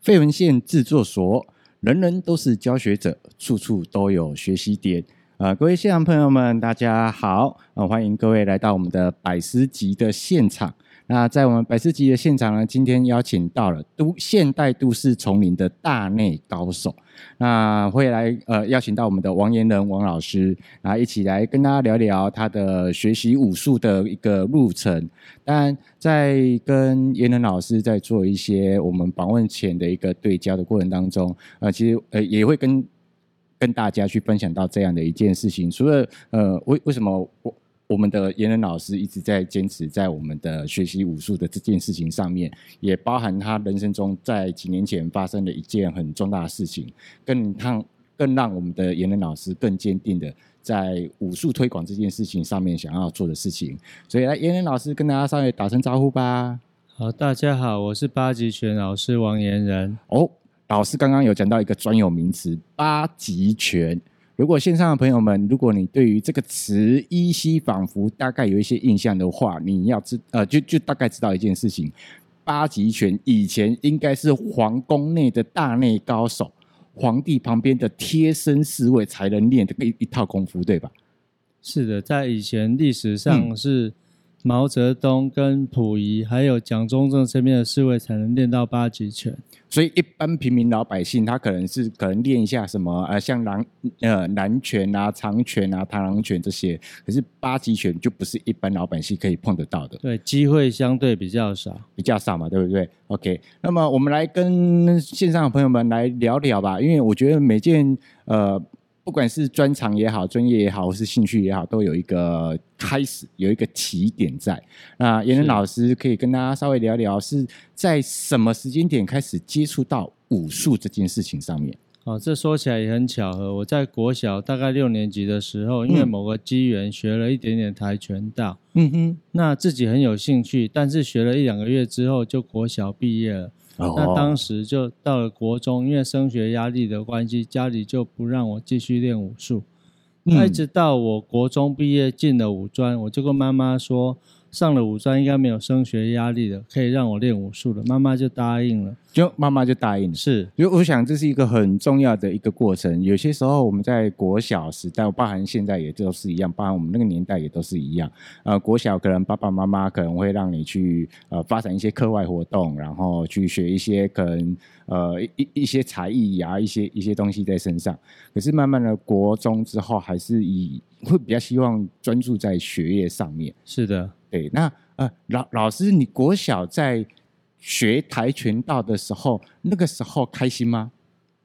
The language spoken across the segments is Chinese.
费文献制作所，人人都是教学者，处处都有学习点。啊、各位现场朋友们，大家好！啊、欢迎各位来到我们的百思集的现场。那在我们百师集的现场呢，今天邀请到了都现代都市丛林的大内高手，那会来呃邀请到我们的王延仁王老师，然后一起来跟大家聊聊他的学习武术的一个路程。当然，在跟延仁老师在做一些我们访问前的一个对焦的过程当中，呃，其实呃也会跟跟大家去分享到这样的一件事情。除了呃为为什么我。我们的延仁老师一直在坚持在我们的学习武术的这件事情上面，也包含他人生中在几年前发生的一件很重大的事情，更让更让我们的延仁老师更坚定的在武术推广这件事情上面想要做的事情。所以来，延仁老师跟大家稍微打声招呼吧。好，大家好，我是八极拳老师王延仁。哦，老师刚刚有讲到一个专有名词“八极拳”。如果线上的朋友们，如果你对于这个词依稀仿佛大概有一些印象的话，你要知呃，就就大概知道一件事情：八极拳以前应该是皇宫内的大内高手，皇帝旁边的贴身侍卫才能练的一一套功夫，对吧？是的，在以前历史上是。嗯毛泽东跟溥仪还有蒋中正身边的侍卫才能练到八极拳，所以一般平民老百姓他可能是可能练一下什么呃像狼呃南拳啊、长拳啊、螳螂拳这些，可是八极拳就不是一般老百姓可以碰得到的。对，机会相对比较少，比较少嘛，对不对？OK，那么我们来跟线上的朋友们来聊聊吧，因为我觉得每件呃。不管是专长也好，专业也好，或是兴趣也好，都有一个开始，有一个起点在。那严仁老师可以跟大家稍微聊聊，是在什么时间点开始接触到武术这件事情上面？哦，这说起来也很巧合。我在国小大概六年级的时候，因为某个机缘学了一点点跆拳道，嗯哼，那自己很有兴趣，但是学了一两个月之后，就国小毕业了。那当时就到了国中，因为升学压力的关系，家里就不让我继续练武术。那一直到我国中毕业进了武专，我就跟妈妈说。上了五专应该没有升学压力的，可以让我练武术了，妈妈就答应了。就妈妈就答应了，是，因为我想这是一个很重要的一个过程。有些时候我们在国小时代，包含现在也都是一样，包含我们那个年代也都是一样。呃，国小可能爸爸妈妈可能会让你去呃发展一些课外活动，然后去学一些可能呃一一些才艺呀，一些一些东西在身上。可是慢慢的国中之后，还是以会比较希望专注在学业上面。是的。对，那呃，老老师，你国小在学跆拳道的时候，那个时候开心吗？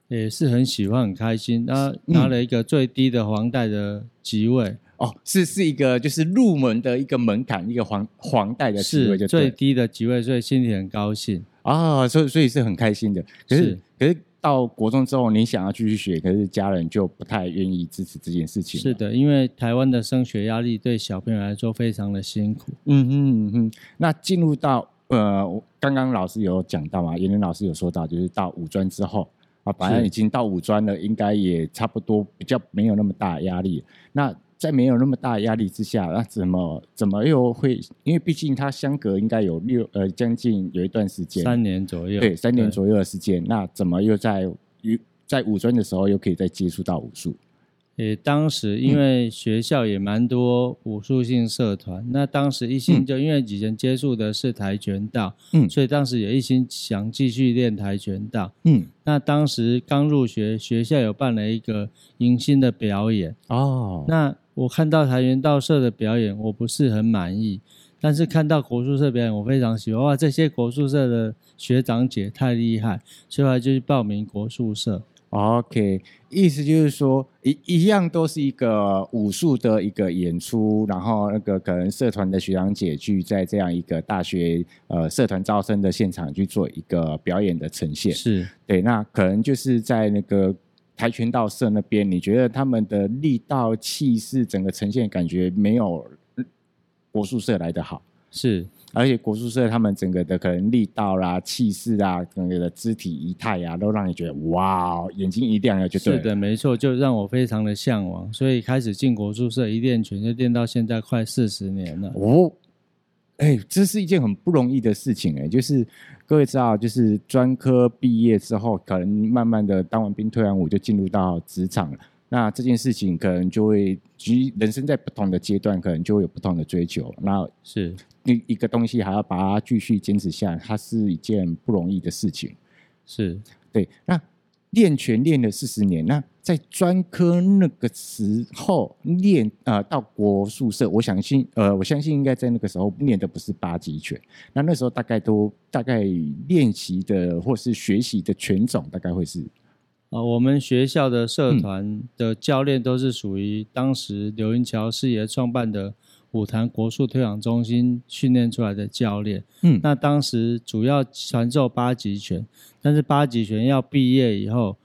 也是很喜欢，很开心。那拿了一个最低的黄带的级位，嗯、哦，是是一个就是入门的一个门槛，一个黄黄带的职位，就最低的职位，所以心里很高兴啊、哦，所以所以是很开心的。可是，是可是。到国中之后，你想要继续学，可是家人就不太愿意支持这件事情。是的，因为台湾的升学压力对小朋友来说非常的辛苦。嗯哼嗯哼。那进入到呃，刚刚老师有讲到嘛，延仁老师有说到，就是到五专之后啊，反正已经到五专了，应该也差不多比较没有那么大压力。那在没有那么大压力之下，那怎么怎么又会？因为毕竟它相隔应该有六呃将近有一段时间，三年左右，对，三年左右的时间。那怎么又在在五专的时候又可以再接触到武术？也当时因为学校也蛮多武术性社团，嗯、那当时一心就因为以前接触的是跆拳道，嗯，所以当时也一心想继续练跆拳道，嗯，那当时刚入学，学校有办了一个迎新的表演，哦，那。我看到跆拳道社的表演，我不是很满意，但是看到国术社表演，我非常喜欢。哇，这些国术社的学长姐太厉害，所以我就去报名国术社。OK，意思就是说，一一样都是一个武术的一个演出，然后那个可能社团的学长姐去在这样一个大学呃社团招生的现场去做一个表演的呈现。是对，那可能就是在那个。跆拳道社那边，你觉得他们的力道、气势，整个呈现感觉没有国术社来得好？是，而且国术社他们整个的可能力道啦、气势啊、整个的肢体仪态啊，都让你觉得哇，眼睛一亮了就对了。是的，没错，就让我非常的向往，所以开始进国术社，一练拳就练到现在快四十年了。哦，哎，这是一件很不容易的事情哎，就是各位知道，就是专科毕业之后，可能慢慢的当完兵退完伍就进入到职场了。那这件事情可能就会，其实人生在不同的阶段，可能就会有不同的追求。那是一一个东西，还要把它继续坚持下来，它是一件不容易的事情。是对。那练拳练了四十年，那在专科那个时候练，呃，到国术社，我相信，呃，我相信应该在那个时候练的不是八极拳。那那时候大概都大概练习的或是学习的拳种，大概会是。啊，我们学校的社团的教练都是属于当时刘云桥师爷创办的武坛国术推广中心训练出来的教练。嗯，那当时主要传授八极拳，但是八极拳要毕业以后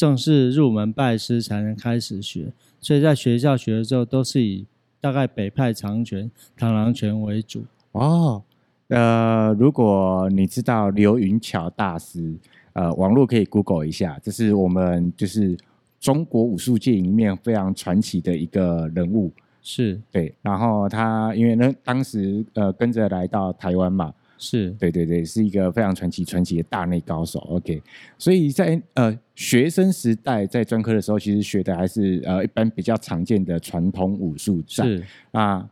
正式入门拜师才能开始学，所以在学校学的时候都是以大概北派长拳、螳螂拳为主。哦，呃，如果你知道刘云桥大师。呃，网络可以 Google 一下，这是我们就是中国武术界里面非常传奇的一个人物，是对。然后他因为呢，当时呃跟着来到台湾嘛，是对对对，是一个非常传奇传奇的大内高手。OK，所以在呃学生时代在专科的时候，其实学的还是呃一般比较常见的传统武术是啊，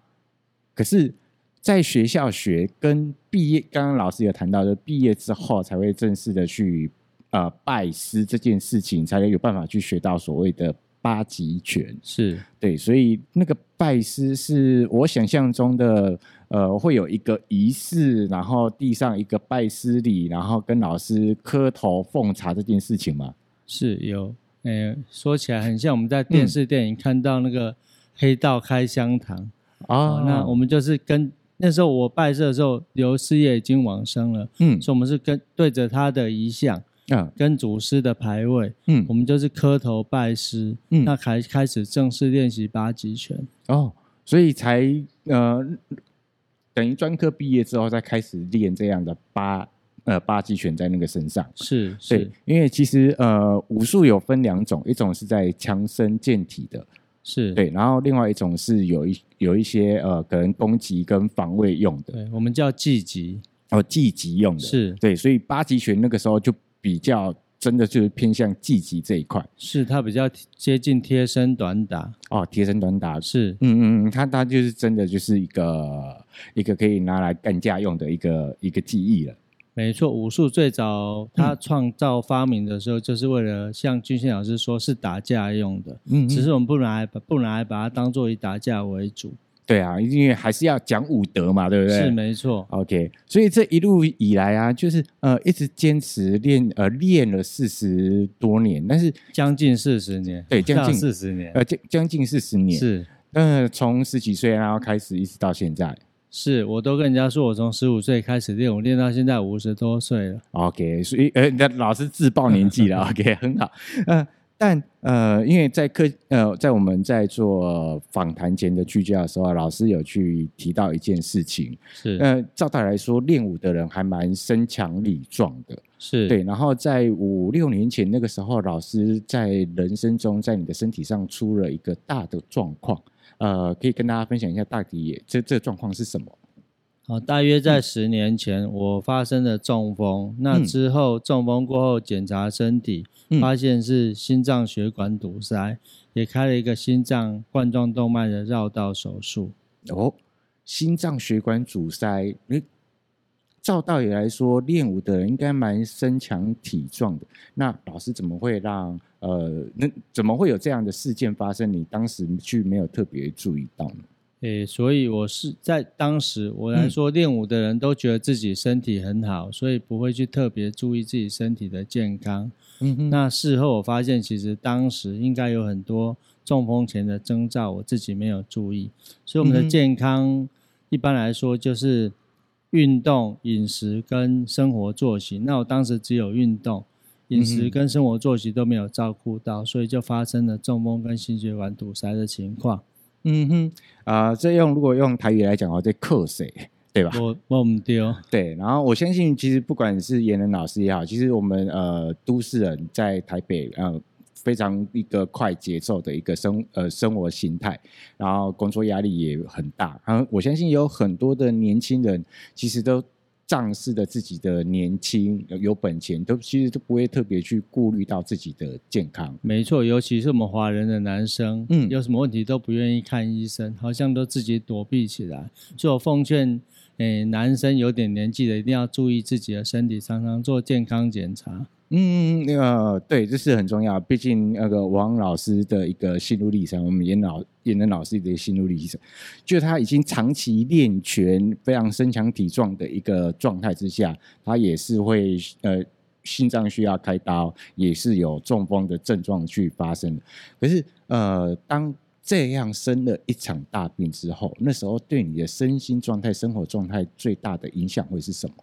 可是。在学校学跟毕业，刚刚老师有谈到，就毕业之后才会正式的去呃拜师这件事情，才能有办法去学到所谓的八极拳。是对，所以那个拜师是我想象中的，呃，会有一个仪式，然后递上一个拜师礼，然后跟老师磕头奉茶这件事情吗？是有，呃，说起来很像我们在电视电影看到那个黑道开香堂啊、那我们就是跟。那时候我拜师的时候，刘师爷已经往生了，嗯，所以我们是跟对着他的遗像，嗯，跟祖师的牌位，嗯，我们就是磕头拜师，嗯，那开开始正式练习八极拳，哦，所以才呃，等于专科毕业之后再开始练这样的八呃八极拳在那个身上，是，对是，因为其实呃武术有分两种，一种是在强身健体的。是。对，然后另外一种是有一有一些呃，可能攻击跟防卫用的，对，我们叫技击。哦，技击用的，是。对，所以八极拳那个时候就比较真的就是偏向技击这一块，是它比较接近贴身短打哦，贴身短打是，嗯嗯嗯，它它就是真的就是一个一个可以拿来干架用的一个一个技艺了。没错，武术最早它创造发明的时候，就是为了像俊宪老师说，是打架用的。嗯，只是我们不拿来不拿来把它当做以打架为主。对啊，因为还是要讲武德嘛，对不对？是没错。OK，所以这一路以来啊，就是呃一直坚持练呃练了四十多年，但是将近四十年，对，将近四十年，呃将将近四十年是。呃，从十几岁然后开始一直到现在。是，我都跟人家说，我从十五岁开始练，我练到现在五十多岁了。OK，所以呃，老师自报年纪了。OK，很好。呃，但呃，因为在课呃，在我们在做访谈前的聚焦的时候，老师有去提到一件事情。是。呃，照道来说，练武的人还蛮身强力壮的。是。对。然后在五六年前那个时候，老师在人生中，在你的身体上出了一个大的状况。呃，可以跟大家分享一下，大底这这状况是什么？好，大约在十年前，嗯、我发生了中风。那之后，中风过后检查身体，嗯、发现是心脏血管堵塞，也开了一个心脏冠状动脉的绕道手术。哦，心脏血管阻塞，诶照道理来说，练武的人应该蛮身强体壮的。那老师怎么会让呃，那怎么会有这样的事件发生？你当时去没有特别注意到呢？诶、欸，所以我是在当时我来说，练武的人都觉得自己身体很好，所以不会去特别注意自己身体的健康。嗯哼。那事后我发现，其实当时应该有很多中风前的征兆，我自己没有注意。所以我们的健康一般来说就是。运动、饮食跟生活作息，那我当时只有运动、饮食跟生活作息都没有照顾到，所以就发生了中风跟心血管堵塞的情况。嗯哼，啊、呃，这用如果用台语来讲的话，这克谁，对吧？我我唔丢。对，然后我相信，其实不管是颜仁老师也好，其实我们呃都市人在台北呃。非常一个快节奏的一个生呃生活形态，然后工作压力也很大。然后我相信有很多的年轻人其实都仗势着自己的年轻有本钱，都其实都不会特别去顾虑到自己的健康。没错，尤其是我们华人的男生，嗯，有什么问题都不愿意看医生，好像都自己躲避起来。所以我奉劝。诶，男生有点年纪的，一定要注意自己的身体，常常做健康检查。嗯，那个对，这是很重要。毕竟那个王老师的一个心路历程，我们严老严能老师的心路历程，就他已经长期练拳，非常身强体壮的一个状态之下，他也是会呃心脏需要开刀，也是有中风的症状去发生。可是呃当。这样生了一场大病之后，那时候对你的身心状态、生活状态最大的影响会是什么？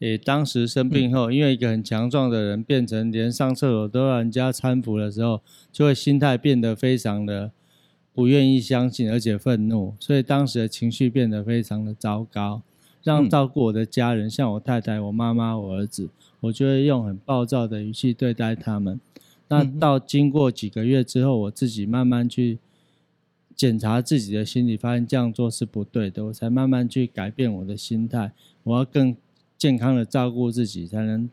诶，当时生病后，嗯、因为一个很强壮的人变成连上厕所都让人家搀扶的时候，就会心态变得非常的不愿意相信，而且愤怒，所以当时的情绪变得非常的糟糕。让照顾我的家人，嗯、像我太太、我妈妈、我儿子，我就会用很暴躁的语气对待他们。那到经过几个月之后，我自己慢慢去。检查自己的心理，发现这样做是不对的，我才慢慢去改变我的心态。我要更健康的照顾自己，才能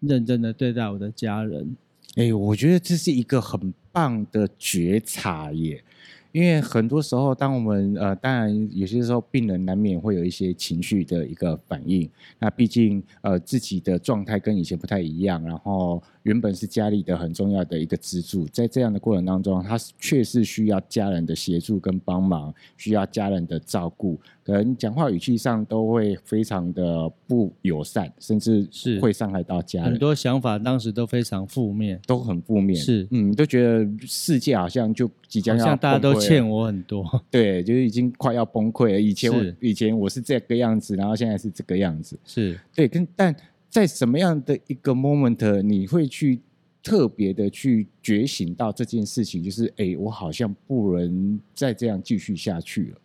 认真的对待我的家人。哎、我觉得这是一个很棒的觉察耶。因为很多时候，当我们呃，当然有些时候病人难免会有一些情绪的一个反应。那毕竟呃，自己的状态跟以前不太一样，然后。原本是家里的很重要的一个支柱，在这样的过程当中，他确实需要家人的协助跟帮忙，需要家人的照顾，可能讲话语气上都会非常的不友善，甚至是会伤害到家人。很多想法当时都非常负面，都很负面。是，嗯，都觉得世界好像就即将要，好像大家都欠我很多。对，就是已经快要崩溃了。以前我以前我是这个样子，然后现在是这个样子。是对，跟但。在什么样的一个 moment，你会去特别的去觉醒到这件事情？就是，哎，我好像不能再这样继续下去了。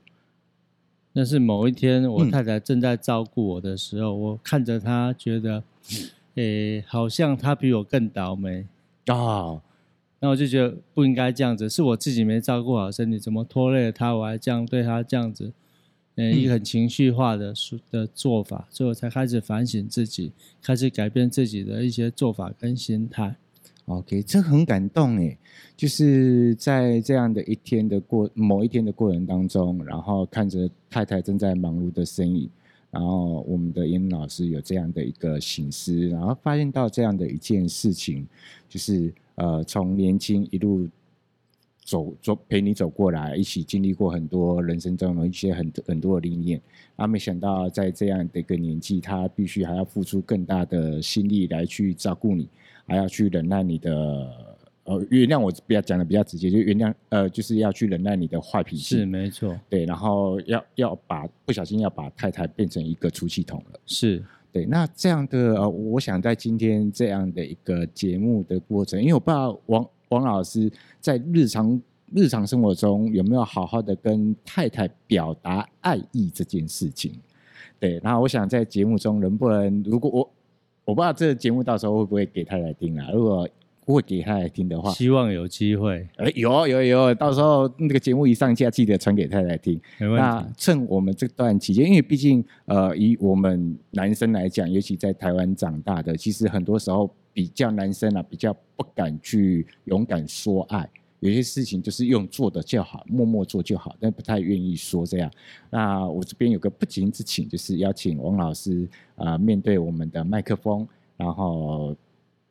那是某一天，我太太正在照顾我的时候，嗯、我看着她，觉得，哎，好像她比我更倒霉啊。哦、那我就觉得不应该这样子，是我自己没照顾好身体，怎么拖累了她，我还这样对她这样子。呃，一个很情绪化的的做法，所以我才开始反省自己，开始改变自己的一些做法跟心态。OK，这很感动诶，就是在这样的一天的过某一天的过程当中，然后看着太太正在忙碌的身影，然后我们的严老师有这样的一个醒思，然后发现到这样的一件事情，就是呃，从年轻一路。走走陪你走过来，一起经历过很多人生中的一些很很多的历练，啊，没想到在这样的一个年纪，他必须还要付出更大的心力来去照顾你，还要去忍耐你的呃原谅我比较讲的比较直接，就原谅呃就是要去忍耐你的坏脾气，是没错，对，然后要要把不小心要把太太变成一个出气筒了，是对，那这样的呃，我想在今天这样的一个节目的过程，因为我不知道王。王老师在日常日常生活中有没有好好的跟太太表达爱意这件事情？对，然后我想在节目中能不能，如果我我不知道这个节目到时候会不会给太太听啊？如果会给太太听的话，希望有机会。哎，有有有，到时候那个节目一上架，记得传给太太听。那趁我们这段期间，因为毕竟呃，以我们男生来讲，尤其在台湾长大的，其实很多时候。比较男生啊，比较不敢去勇敢说爱，有些事情就是用做的就好，默默做就好，但不太愿意说这样。那我这边有个不情之请，就是邀请王老师啊、面对我们的麦克风，然后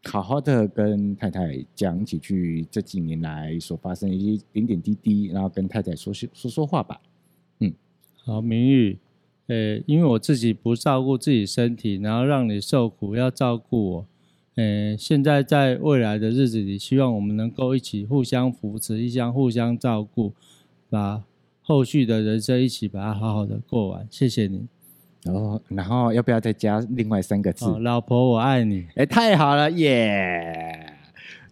好好的跟太太讲几句这几年来所发生一些点点滴滴，然后跟太太说说说说话吧。嗯，好，明玉，呃，因为我自己不照顾自己身体，然后让你受苦，要照顾我。呃，现在在未来的日子里，希望我们能够一起互相扶持，一相互相照顾，把后续的人生一起把它好好的过完。谢谢你。哦，然后要不要再加另外三个字？哦，老婆，我爱你。哎，太好了，耶！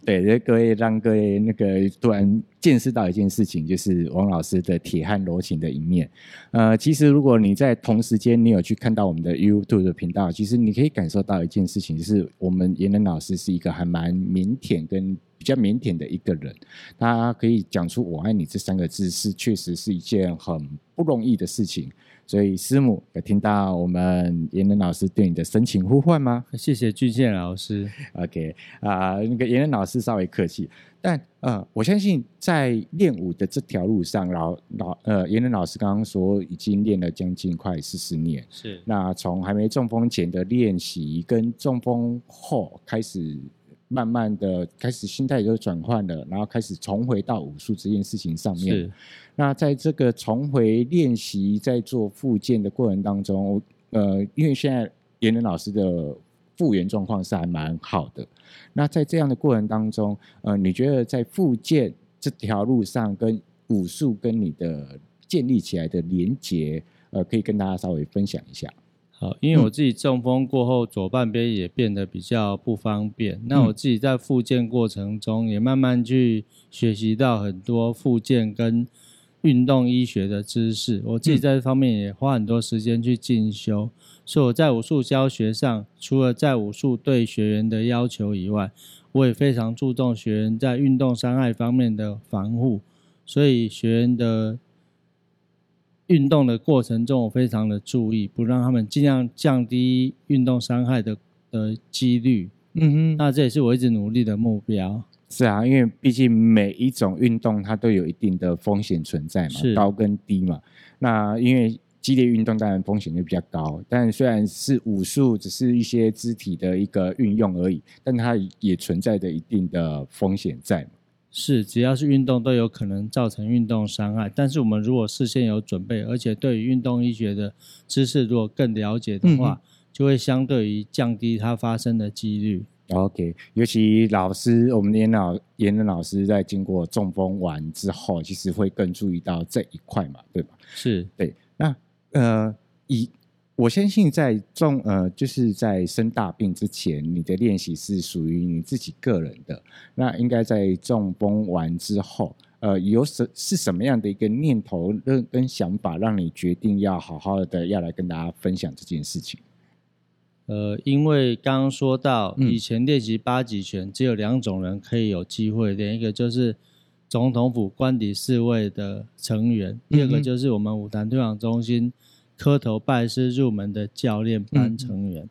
对，各位让各位那个突然见识到一件事情，就是王老师的铁汉柔情的一面。呃，其实如果你在同时间你有去看到我们的 YouTube 的频道，其实你可以感受到一件事情，就是我们严能老师是一个还蛮腼腆跟比较腼腆的一个人，他可以讲出“我爱你”这三个字，是确实是一件很不容易的事情。所以师母有听到我们严仁老师对你的深情呼唤吗？谢谢巨健老师。OK 啊、呃，那个妍人老师稍微客气，但呃，我相信在练武的这条路上，老老呃，妍人老师刚刚说已经练了将近快四十年。是。那从还没中风前的练习，跟中风后开始。慢慢的开始心态就转换了，然后开始重回到武术这件事情上面。是。那在这个重回练习，在做复健的过程当中，呃，因为现在妍人老师的复原状况是还蛮好的。那在这样的过程当中，呃，你觉得在复健这条路上，跟武术跟你的建立起来的连结，呃，可以跟大家稍微分享一下。好，因为我自己中风过后，左半边也变得比较不方便。那我自己在复健过程中，也慢慢去学习到很多复健跟运动医学的知识。我自己在这方面也花很多时间去进修。所以我在武术教学上，除了在武术对学员的要求以外，我也非常注重学员在运动伤害方面的防护。所以学员的。运动的过程中，我非常的注意，不让他们尽量降低运动伤害的的几率。嗯哼，那这也是我一直努力的目标。是啊，因为毕竟每一种运动它都有一定的风险存在嘛，是高跟低嘛。那因为激烈运动当然风险就比较高，但虽然是武术，只是一些肢体的一个运用而已，但它也存在着一定的风险在嘛。是，只要是运动都有可能造成运动伤害。但是我们如果事先有准备，而且对于运动医学的知识如果更了解的话，嗯、就会相对于降低它发生的几率。OK，尤其老师，我们的妍老妍人老师在经过中风完之后，其实会更注意到这一块嘛，对吧？是对。那呃，以我相信在中呃，就是在生大病之前，你的练习是属于你自己个人的。那应该在中风完之后，呃，有什是什么样的一个念头跟跟想法，让你决定要好好的要来跟大家分享这件事情？呃，因为刚刚说到以前练习八极拳，只有两种人可以有机会练，一个就是总统府官邸侍卫的成员，第二个就是我们武坛推广中心。磕头拜师入门的教练班成员，嗯、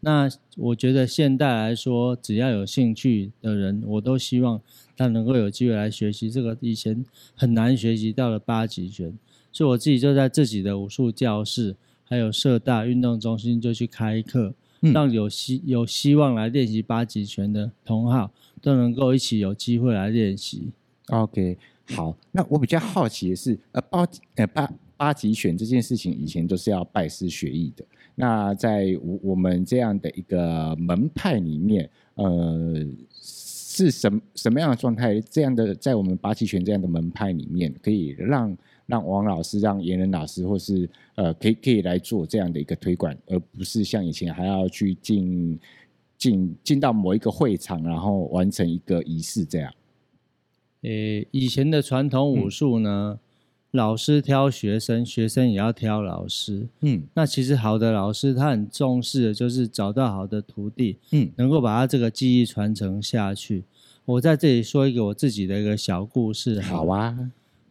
那我觉得现代来说，只要有兴趣的人，我都希望他能够有机会来学习这个以前很难学习到的八极拳。所以我自己就在自己的武术教室，还有社大运动中心就去开课，嗯、让有希有希望来练习八极拳的同好都能够一起有机会来练习。OK，好，那我比较好奇的是，呃，八呃八。八极拳这件事情以前都是要拜师学艺的。那在我我们这样的一个门派里面，呃，是什么什么样的状态？这样的在我们八极拳这样的门派里面，可以让让王老师、让严仁老师，或是呃，可以可以来做这样的一个推广，而不是像以前还要去进进进到某一个会场，然后完成一个仪式这样。呃，以前的传统武术呢？嗯老师挑学生，学生也要挑老师。嗯，那其实好的老师，他很重视的就是找到好的徒弟，嗯，能够把他这个技艺传承下去。我在这里说一个我自己的一个小故事。好啊，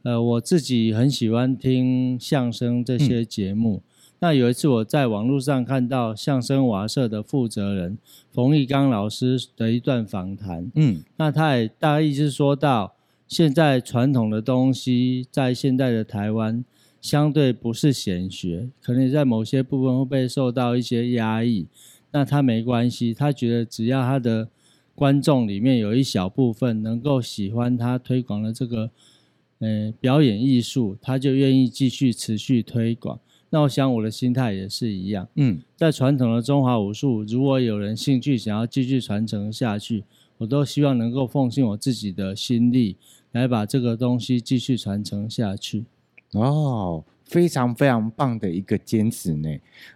呃，我自己很喜欢听相声这些节目。嗯，那有一次我在网络上看到相声瓦舍的负责人冯玉刚老师的一段访谈。嗯，那他也大概意思说到。现在传统的东西在现在的台湾相对不是显学，可能在某些部分会被受到一些压抑。那他没关系，他觉得只要他的观众里面有一小部分能够喜欢他推广的这个，呃，表演艺术，他就愿意继续持续推广。那我想我的心态也是一样。嗯，在传统的中华武术，如果有人兴趣想要继续传承下去，我都希望能够奉献我自己的心力。来把这个东西继续传承下去哦，非常非常棒的一个坚持呢。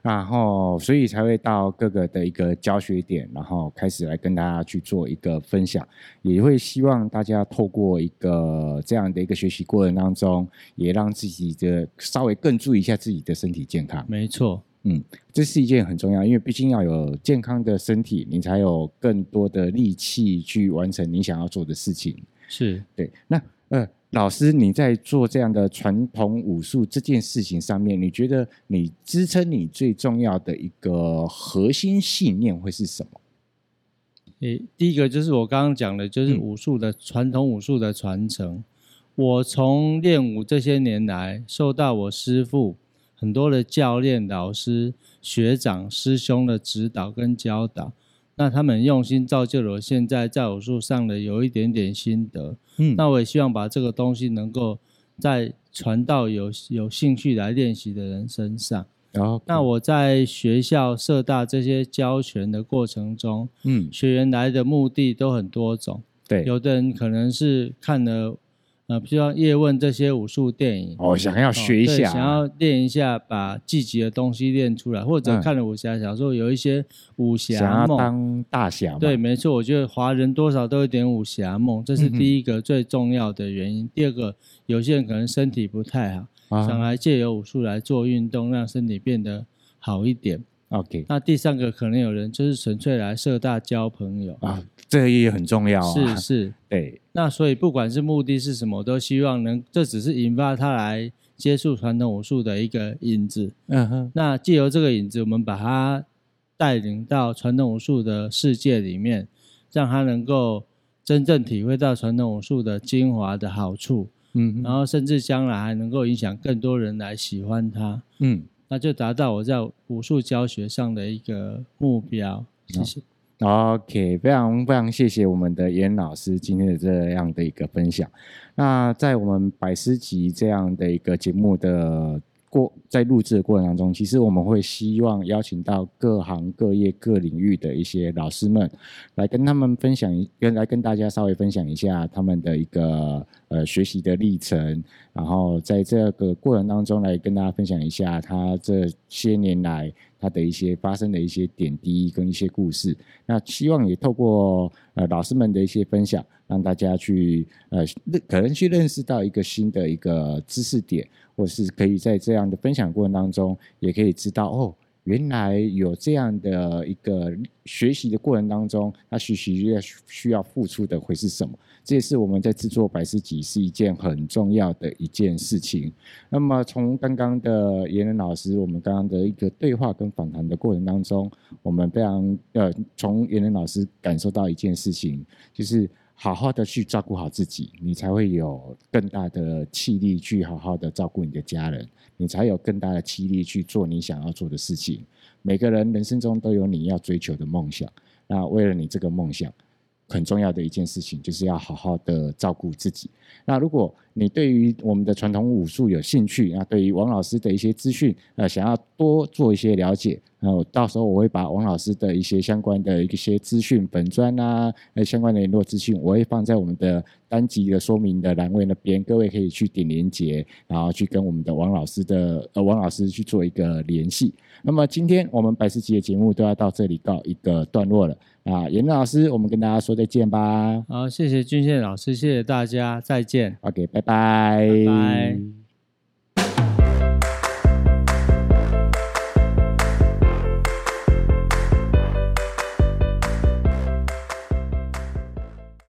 然后，所以才会到各个的一个教学点，然后开始来跟大家去做一个分享，也会希望大家透过一个这样的一个学习过程当中，也让自己的稍微更注意一下自己的身体健康。没错，嗯，这是一件很重要，因为毕竟要有健康的身体，你才有更多的力气去完成你想要做的事情。是对。那呃，老师你在做这样的传统武术这件事情上面，你觉得你支撑你最重要的一个核心信念会是什么？诶，第一个就是我刚刚讲的，就是武术的、嗯、传统武术的传承。我从练武这些年来，受到我师父很多的教练、老师、学长、师兄的指导跟教导，那他们用心造就了我现在在武术上的有一点点心得。嗯，那我也希望把这个东西能够再传到有有兴趣来练习的人身上。然后，那我在学校、社大这些教拳的过程中，嗯，学员来的目的都很多种。对，有的人可能是看了。呃，比如说叶问这些武术电影，哦，想要学一下，哦、想要练一下，把自己的东西练出来，或者看了武侠小说，有一些武侠梦，想要当大侠。对，没错，我觉得华人多少都有点武侠梦，这是第一个最重要的原因。嗯、第二个，有些人可能身体不太好，啊、想来借由武术来做运动，让身体变得好一点。OK，那第三个可能有人就是纯粹来社大交朋友啊，这个也很重要啊。是是，对。那所以不管是目的是什么，我都希望能，这只是引发他来接触传统武术的一个引子。嗯哼。那借由这个引子，我们把他带领到传统武术的世界里面，让他能够真正体会到传统武术的精华的好处。嗯。然后甚至将来还能够影响更多人来喜欢他。嗯。那就达到我在武术教学上的一个目标。谢谢。OK，非常非常谢谢我们的严老师今天的这样的一个分享。那在我们百师集这样的一个节目的。过在录制的过程当中，其实我们会希望邀请到各行各业各领域的一些老师们，来跟他们分享一跟来跟大家稍微分享一下他们的一个呃学习的历程，然后在这个过程当中来跟大家分享一下他这些年来他的一些发生的一些点滴跟一些故事。那希望也透过呃老师们的一些分享，让大家去呃认可能去认识到一个新的一个知识点。或是可以在这样的分享过程当中，也可以知道哦，原来有这样的一个学习的过程当中，他学习要需要付出的会是什么？这也是我们在制作百师集是一件很重要的一件事情。那么从刚刚的颜仁老师，我们刚刚的一个对话跟访谈的过程当中，我们非常呃，从颜仁老师感受到一件事情，就是。好好的去照顾好自己，你才会有更大的气力去好好的照顾你的家人，你才有更大的气力去做你想要做的事情。每个人人生中都有你要追求的梦想，那为了你这个梦想，很重要的一件事情就是要好好的照顾自己。那如果你对于我们的传统武术有兴趣，那对于王老师的一些资讯，呃，想要多做一些了解，那我到时候我会把王老师的一些相关的一些资讯、本专啊，呃，相关的联络资讯，我会放在我们的单集的说明的栏位那边，各位可以去点连接，然后去跟我们的王老师的呃王老师去做一个联系。那么今天我们百事集的节目都要到这里告一个段落了啊，颜仁老师，我们跟大家说再见吧。好，谢谢俊宪老师，谢谢大家，再见。OK，拜拜。拜拜。